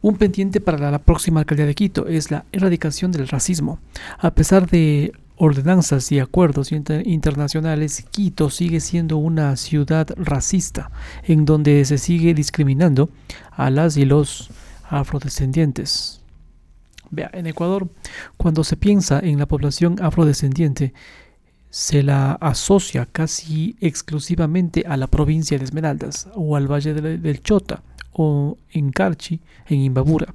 Un pendiente para la próxima alcaldía de Quito es la erradicación del racismo. A pesar de ordenanzas y acuerdos internacionales, Quito sigue siendo una ciudad racista, en donde se sigue discriminando a las y los afrodescendientes. Vea, en Ecuador, cuando se piensa en la población afrodescendiente, se la asocia casi exclusivamente a la provincia de Esmeraldas o al Valle del Chota en Carchi, en Imbabura.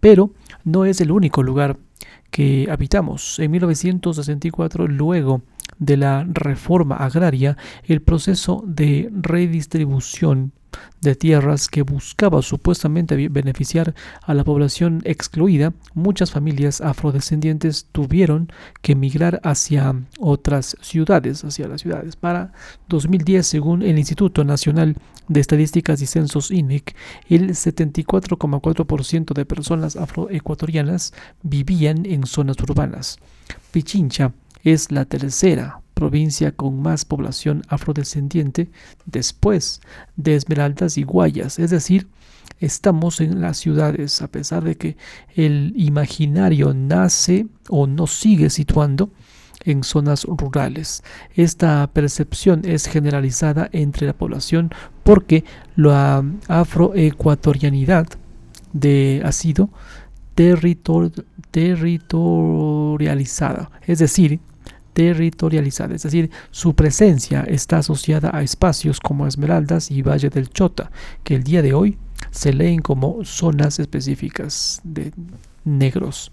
Pero no es el único lugar que habitamos. En 1964, luego de la reforma agraria, el proceso de redistribución de tierras que buscaba supuestamente beneficiar a la población excluida, muchas familias afrodescendientes tuvieron que emigrar hacia otras ciudades, hacia las ciudades. Para 2010, según el Instituto Nacional de Estadísticas y Censos INEC, el 74,4% de personas afroecuatorianas vivían en zonas urbanas. Pichincha es la tercera provincia con más población afrodescendiente después de Esmeraldas y Guayas, es decir, estamos en las ciudades, a pesar de que el imaginario nace o no sigue situando en zonas rurales. Esta percepción es generalizada entre la población porque la afroecuatorianidad de, ha sido territorializada, es decir, territorializada, es decir, su presencia está asociada a espacios como Esmeraldas y Valle del Chota, que el día de hoy se leen como zonas específicas de negros.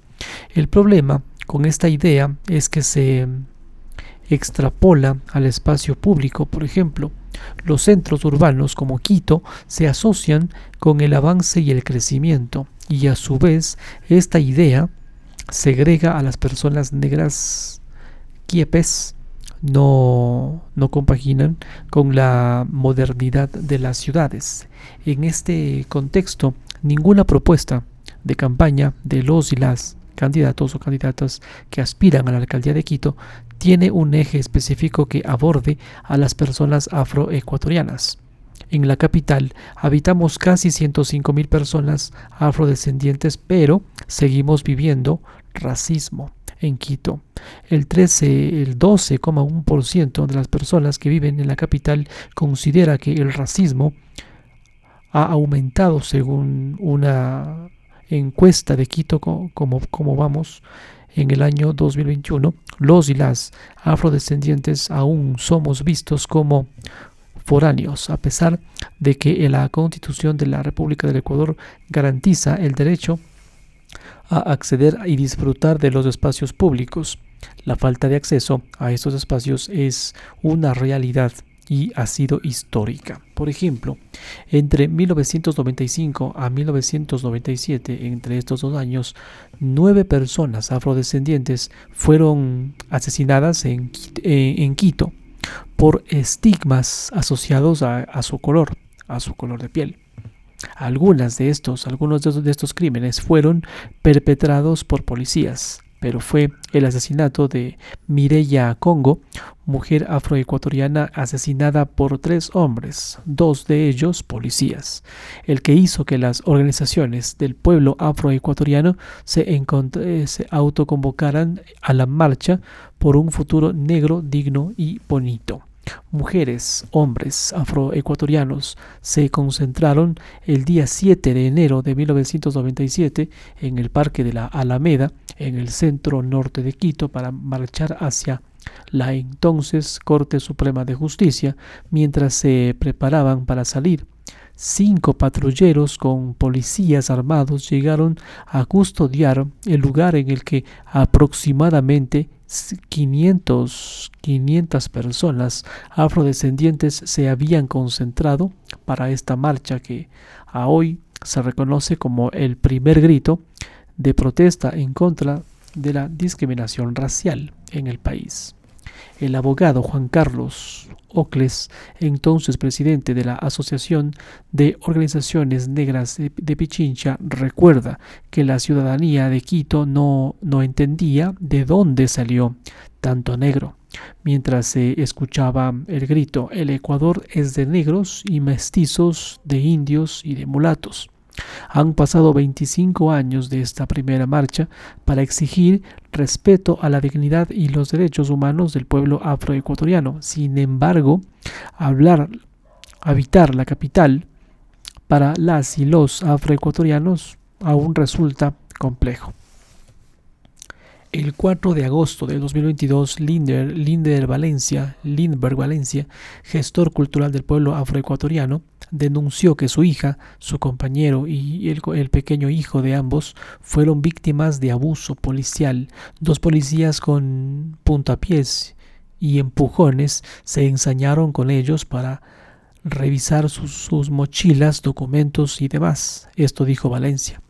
El problema con esta idea es que se extrapola al espacio público, por ejemplo, los centros urbanos como Quito se asocian con el avance y el crecimiento y a su vez esta idea segrega a las personas negras quiepes no, no compaginan con la modernidad de las ciudades. En este contexto, ninguna propuesta de campaña de los y las candidatos o candidatas que aspiran a la alcaldía de Quito tiene un eje específico que aborde a las personas afroecuatorianas. En la capital habitamos casi 105 mil personas afrodescendientes, pero seguimos viviendo racismo en Quito. El 13, el 12,1% de las personas que viven en la capital considera que el racismo ha aumentado según una encuesta de Quito como, como vamos en el año 2021. Los y las afrodescendientes aún somos vistos como foráneos, a pesar de que la Constitución de la República del Ecuador garantiza el derecho a acceder y disfrutar de los espacios públicos. La falta de acceso a estos espacios es una realidad y ha sido histórica. Por ejemplo, entre 1995 a 1997, entre estos dos años, nueve personas afrodescendientes fueron asesinadas en, en Quito por estigmas asociados a, su color, a su color de piel. Algunas de estos, algunos de estos crímenes fueron perpetrados por policías, pero fue el asesinato de Mireya Congo, mujer afroecuatoriana asesinada por tres hombres, dos de ellos policías, el que hizo que las organizaciones del pueblo afroecuatoriano se, eh, se autoconvocaran a la marcha por un futuro negro, digno y bonito. Mujeres, hombres afroecuatorianos se concentraron el día 7 de enero de 1997 en el Parque de la Alameda, en el centro norte de Quito, para marchar hacia la entonces Corte Suprema de Justicia, mientras se preparaban para salir. Cinco patrulleros con policías armados llegaron a custodiar el lugar en el que aproximadamente 500, 500 personas afrodescendientes se habían concentrado para esta marcha que a hoy se reconoce como el primer grito de protesta en contra de la discriminación racial en el país. El abogado Juan Carlos Ocles, entonces presidente de la Asociación de Organizaciones Negras de, Pichincha, recuerda que la ciudadanía de Quito no, no entendía de dónde salió tanto negro. Mientras se escuchaba el grito, el Ecuador es de negros y mestizos, de indios y de mulatos. Han pasado 25 años de esta primera marcha para exigir respeto a la dignidad y los derechos humanos del pueblo afroecuatoriano. Sin embargo, hablar, habitar la capital para las y los afroecuatorianos aún resulta complejo. El 4 de agosto de 2022, Linder, Linder Valencia, Lindbergh Valencia, gestor cultural del pueblo afroecuatoriano, denunció que su hija, su compañero y el, pequeño hijo de ambos fueron víctimas de abuso policial. Dos policías con puntapiés y empujones se ensañaron con ellos para revisar sus, sus mochilas, documentos y demás. Esto dijo Valencia.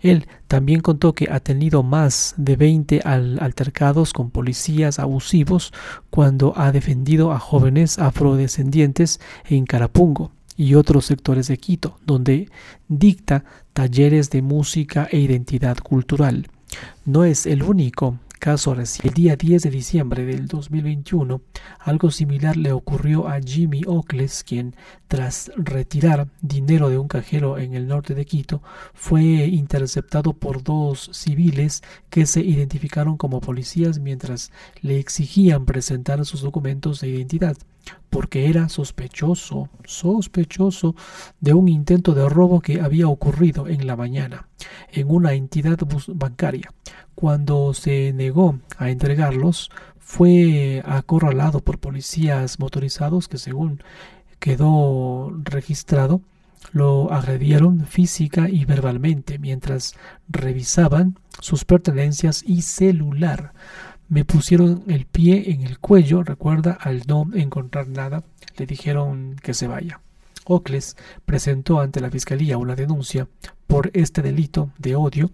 Él también contó que ha tenido más de 20 altercados con policías abusivos cuando ha defendido a jóvenes afrodescendientes en Carapungo y otros sectores de Quito, donde dicta talleres de música e identidad cultural. No es el único caso reciente. El día 10 de diciembre del 2021, algo similar le ocurrió a Jimmy Ockles, quien, tras retirar dinero de un cajero en el norte de Quito, fue interceptado por dos civiles que se identificaron como policías mientras le exigían presentar sus documentos de identidad porque era sospechoso, sospechoso de un intento de robo que había ocurrido en la mañana en una entidad bancaria. Cuando se negó a entregarlos, fue acorralado por policías motorizados que según quedó registrado, lo agredieron física y verbalmente mientras revisaban sus pertenencias y celular. Me pusieron el pie en el cuello, recuerda, al no encontrar nada, le dijeron que se vaya. Ocles presentó ante la Fiscalía una denuncia por este delito de odio,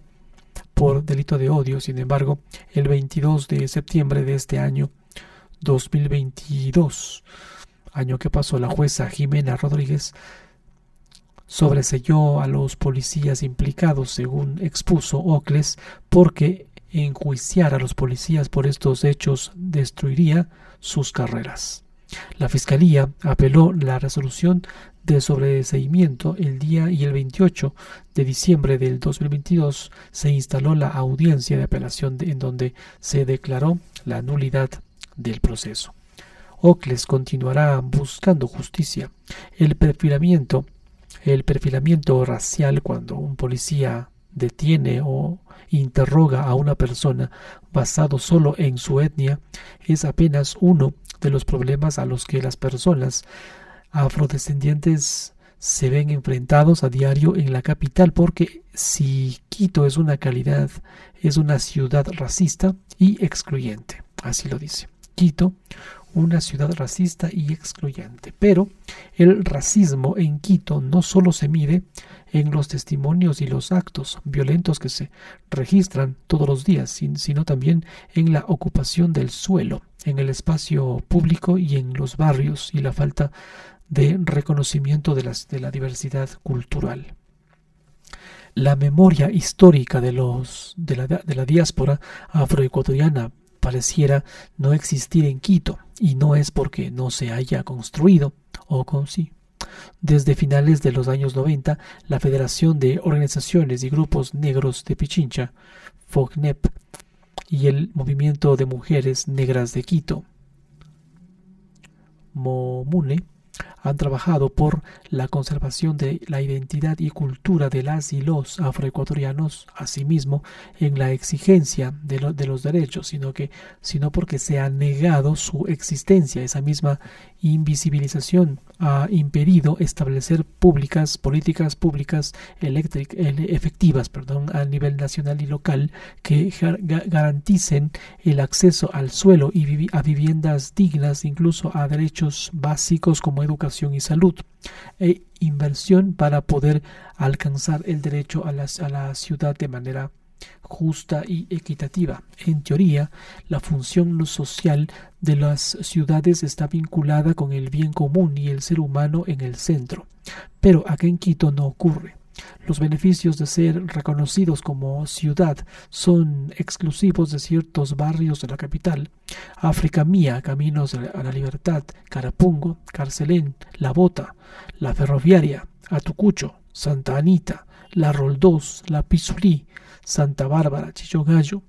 por delito de odio, sin embargo, el 22 de septiembre de este año 2022, año que pasó, la jueza Jimena Rodríguez sobreselló a los policías implicados, según expuso Ocles, porque enjuiciar a los policías por estos hechos destruiría sus carreras. La Fiscalía apeló la resolución de sobreseimiento el día y el 28 de diciembre del 2022 se instaló la audiencia de apelación en donde se declaró la nulidad del proceso. Ocles continuará buscando justicia. El perfilamiento, el perfilamiento racial cuando un policía detiene o interroga a una persona basado solo en su etnia es apenas uno de los problemas a los que las personas afrodescendientes se ven enfrentados a diario en la capital porque si Quito es una calidad, es una ciudad racista y excluyente, así lo dice. Quito, una ciudad racista y excluyente. Pero el racismo en Quito no solo se mide en los testimonios y los actos violentos que se registran todos los días, sino también en la ocupación del suelo, en el espacio público y en los barrios y la falta de reconocimiento de, la diversidad cultural. La memoria histórica de, la, de la diáspora afroecuatoriana pareciera no existir en Quito, y no es porque no se haya construido, o con sí. Desde finales de los años 90, la Federación de Organizaciones y Grupos Negros de Pichincha, FOGNEP, y el Movimiento de Mujeres Negras de Quito, MOMUNE, han trabajado por la conservación de la identidad y cultura de las y los afroecuatorianos, asimismo en la exigencia de, de, los derechos, sino que sino porque se ha negado su existencia, esa misma invisibilización ha impedido establecer públicas políticas públicas efectivas perdón, a nivel nacional y local que garanticen el acceso al suelo y a viviendas dignas, incluso a derechos básicos como educación y salud, e inversión para poder alcanzar el derecho a a la ciudad de manera justa y equitativa. En teoría, la función social de las ciudades está vinculada con el bien común y el ser humano en el centro. Pero acá en Quito no ocurre. Los beneficios de ser reconocidos como ciudad son exclusivos de ciertos barrios de la capital. África Mía, Caminos a la Libertad, Carapungo, Carcelén, La Bota, La Ferroviaria, Atucucho, Santa Anita, La Roldós, La Pisulí, Santa Bárbara, Chillogallo,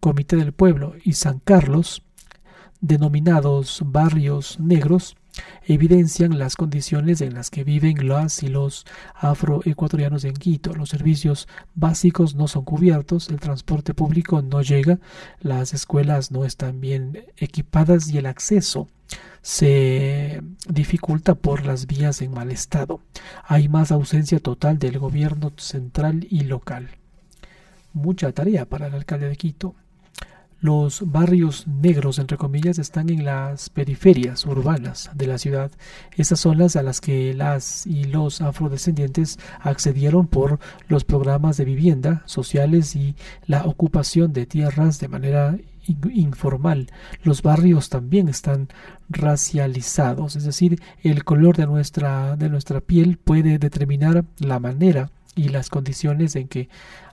Comité del Pueblo y San Carlos, denominados barrios negros, evidencian las condiciones en las que viven las y los afroecuatorianos en Quito. Los servicios básicos no son cubiertos, el transporte público no llega, las escuelas no están bien equipadas y el acceso se dificulta por las vías en mal estado. Hay más ausencia total del gobierno central y local. Mucha tarea para el alcalde de Quito. Los barrios negros, entre comillas, están en las periferias urbanas de la ciudad. Estas son las a las que las y los afrodescendientes accedieron por los programas de vivienda sociales y la ocupación de tierras de manera informal. Los barrios también están racializados, es decir, el color de nuestra, de nuestra piel puede determinar la manera y las condiciones en que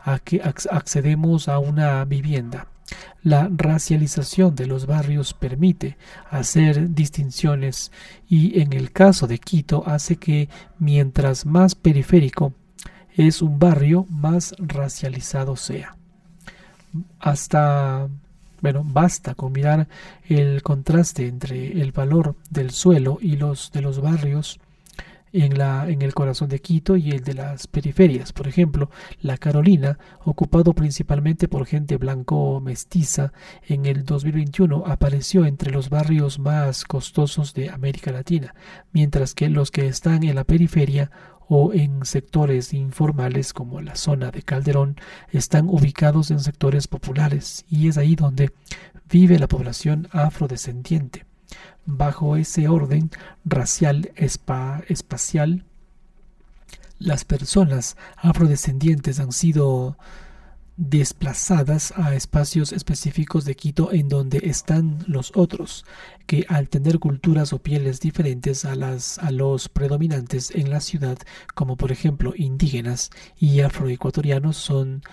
accedemos a una vivienda. La racialización de los barrios permite hacer distinciones y en el caso de Quito hace que mientras más periférico es un barrio, más racializado sea. Hasta, bueno, basta con mirar el contraste entre el valor del suelo y los de los barrios en, la, el corazón de Quito y el de las periferias. Por ejemplo, la Carolina, ocupado principalmente por gente blanco mestiza, en el 2021 apareció entre los barrios más costosos de América Latina, mientras que los que están en la periferia o en sectores informales como la zona de Calderón están ubicados en sectores populares y es ahí donde vive la población afrodescendiente bajo ese orden racial espacial, las personas afrodescendientes han sido desplazadas a espacios específicos de Quito en donde están los otros, que al tener culturas o pieles diferentes a las a los predominantes en la ciudad, como por ejemplo indígenas y afroecuatorianos, son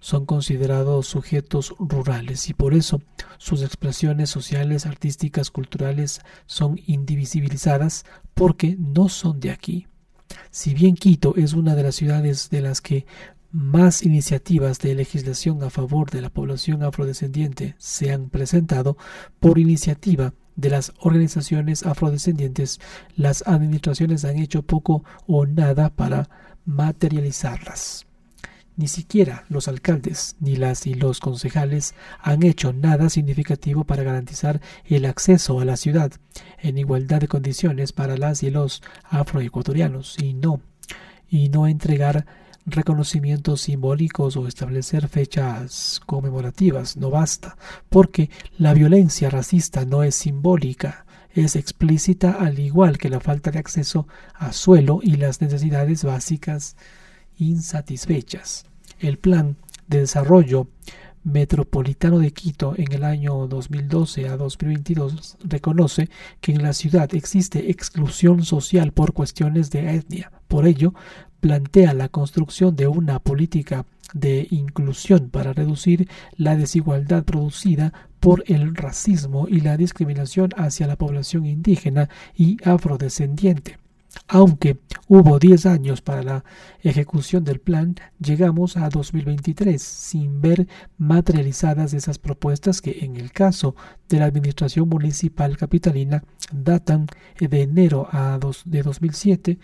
son considerados sujetos rurales y por eso sus expresiones sociales, artísticas, culturales son indivisibilizadas porque no son de aquí. Si bien Quito es una de las ciudades de las que más iniciativas de legislación a favor de la población afrodescendiente se han presentado por iniciativa de las organizaciones afrodescendientes, las administraciones han hecho poco o nada para materializarlas. Ni siquiera los alcaldes ni las y los concejales han hecho nada significativo para garantizar el acceso a la ciudad en igualdad de condiciones para las y los afroecuatorianos y no y no entregar reconocimientos simbólicos o establecer fechas conmemorativas no basta, porque la violencia racista no es simbólica, es explícita al igual que la falta de acceso a suelo y las necesidades básicas insatisfechas el Plan de Desarrollo Metropolitano de Quito en el año 2012 a 2022 reconoce que en la ciudad existe exclusión social por cuestiones de etnia. Por ello, plantea la construcción de una política de inclusión para reducir la desigualdad producida por el racismo y la discriminación hacia la población indígena y afrodescendiente. Aunque hubo 10 años para la ejecución del plan, llegamos a 2023 sin ver materializadas esas propuestas que en el caso de la Administración Municipal Capitalina datan de enero a de 2007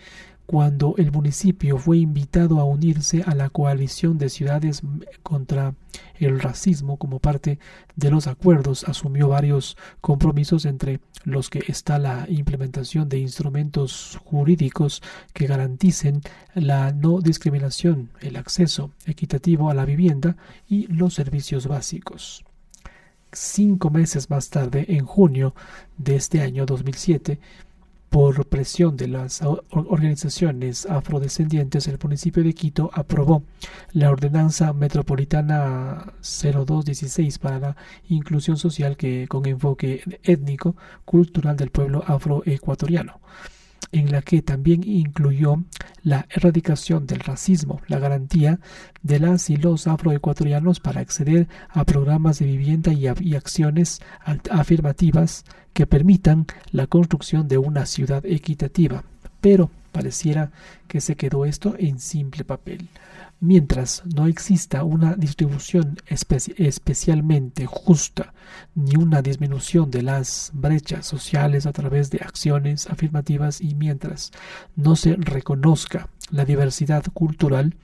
cuando el municipio fue invitado a unirse a la coalición de ciudades contra el racismo como parte de los acuerdos, asumió varios compromisos entre los que está la implementación de instrumentos jurídicos que garanticen la no discriminación, el acceso equitativo a la vivienda y los servicios básicos. Cinco meses más tarde, en junio de este año 2007, por presión de las organizaciones afrodescendientes, el municipio de Quito aprobó la Ordenanza Metropolitana 0216 para la inclusión social que con enfoque étnico cultural del pueblo afroecuatoriano en la que también incluyó la erradicación del racismo, la garantía de las y los afroecuatorianos para acceder a programas de vivienda y, acciones afirmativas que permitan la construcción de una ciudad equitativa. Pero Pareciera que se quedó esto en simple papel. Mientras no exista una distribución especialmente justa ni una disminución de las brechas sociales a través de acciones afirmativas y mientras no se reconozca la diversidad cultural,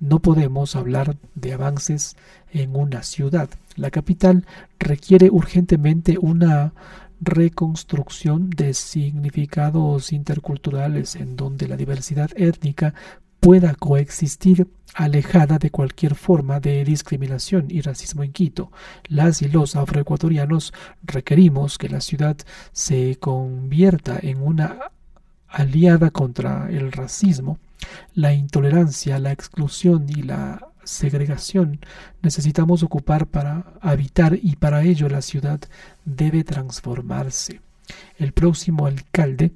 no podemos hablar de avances en una ciudad. La capital requiere urgentemente una reconstrucción de significados interculturales en donde la diversidad étnica pueda coexistir alejada de cualquier forma de discriminación y racismo en Quito. Las y los afroecuatorianos requerimos que la ciudad se convierta en una aliada contra el racismo, la intolerancia, la exclusión y la segregación necesitamos ocupar para habitar y para ello la ciudad debe transformarse. El próximo alcalde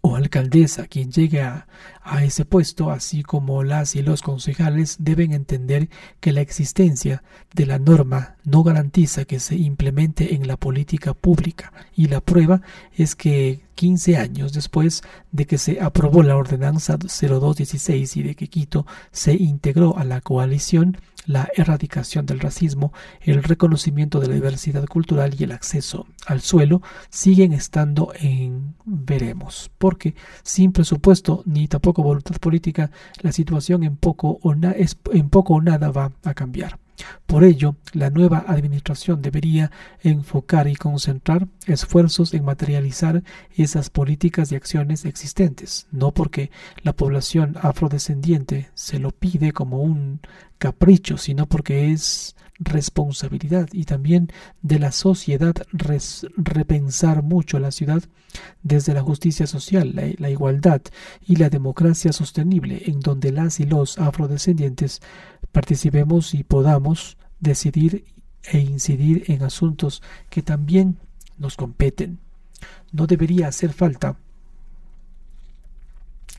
o alcaldesa quien llegue a, a, ese puesto, así como las y los concejales, deben entender que la existencia de la norma no garantiza que se implemente en la política pública. Y la prueba es que 15 años después de que se aprobó la ordenanza 0216 y de que Quito se integró a la coalición, la erradicación del racismo, el reconocimiento de la diversidad cultural y el acceso al suelo siguen estando en veremos, porque sin presupuesto ni tampoco voluntad política, la situación en poco o, en poco o nada va a cambiar. Por ello, la nueva administración debería enfocar y concentrar esfuerzos en materializar esas políticas y acciones existentes, no porque la población afrodescendiente se lo pide como un capricho, sino porque es responsabilidad y también de la sociedad repensar mucho la ciudad desde la justicia social, la, igualdad y la democracia sostenible, en donde las y los afrodescendientes participemos y podamos decidir e incidir en asuntos que también nos competen. No debería hacer falta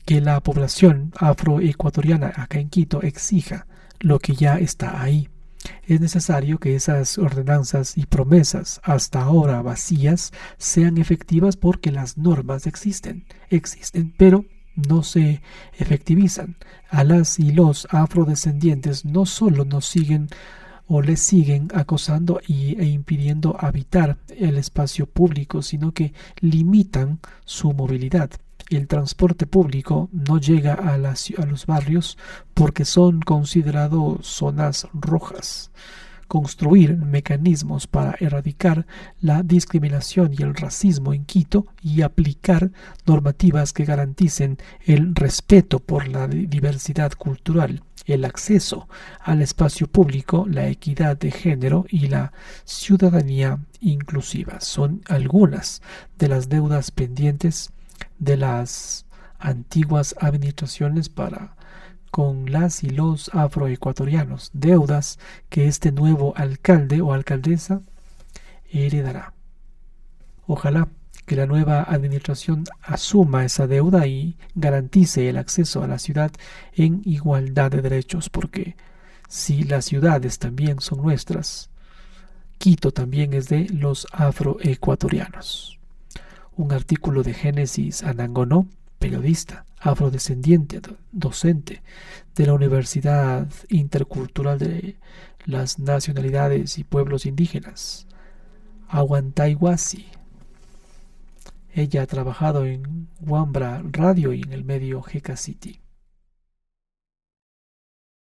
que la población afroecuatoriana acá en Quito exija lo que ya está ahí es necesario que esas ordenanzas y promesas hasta ahora vacías sean efectivas porque las normas existen, existen, pero no se efectivizan. A las y los afrodescendientes no solo nos siguen o les siguen acosando y, e impidiendo habitar el espacio público, sino que limitan su movilidad el transporte público no llega a, los barrios porque son considerados zonas rojas. Construir mecanismos para erradicar la discriminación y el racismo en Quito y aplicar normativas que garanticen el respeto por la diversidad cultural, el acceso al espacio público, la equidad de género y la ciudadanía inclusiva son algunas de las deudas pendientes de las antiguas administraciones para con las y los afroecuatorianos, deudas que este nuevo alcalde o alcaldesa heredará. Ojalá que la nueva administración asuma esa deuda y garantice el acceso a la ciudad en igualdad de derechos, porque si las ciudades también son nuestras, Quito también es de los afroecuatorianos un artículo de Génesis Anangonó, periodista, afrodescendiente, docente de la Universidad Intercultural de las Nacionalidades y Pueblos Indígenas, Aguantaihuasi. Ella ha trabajado en Wambra Radio y en el medio GK City.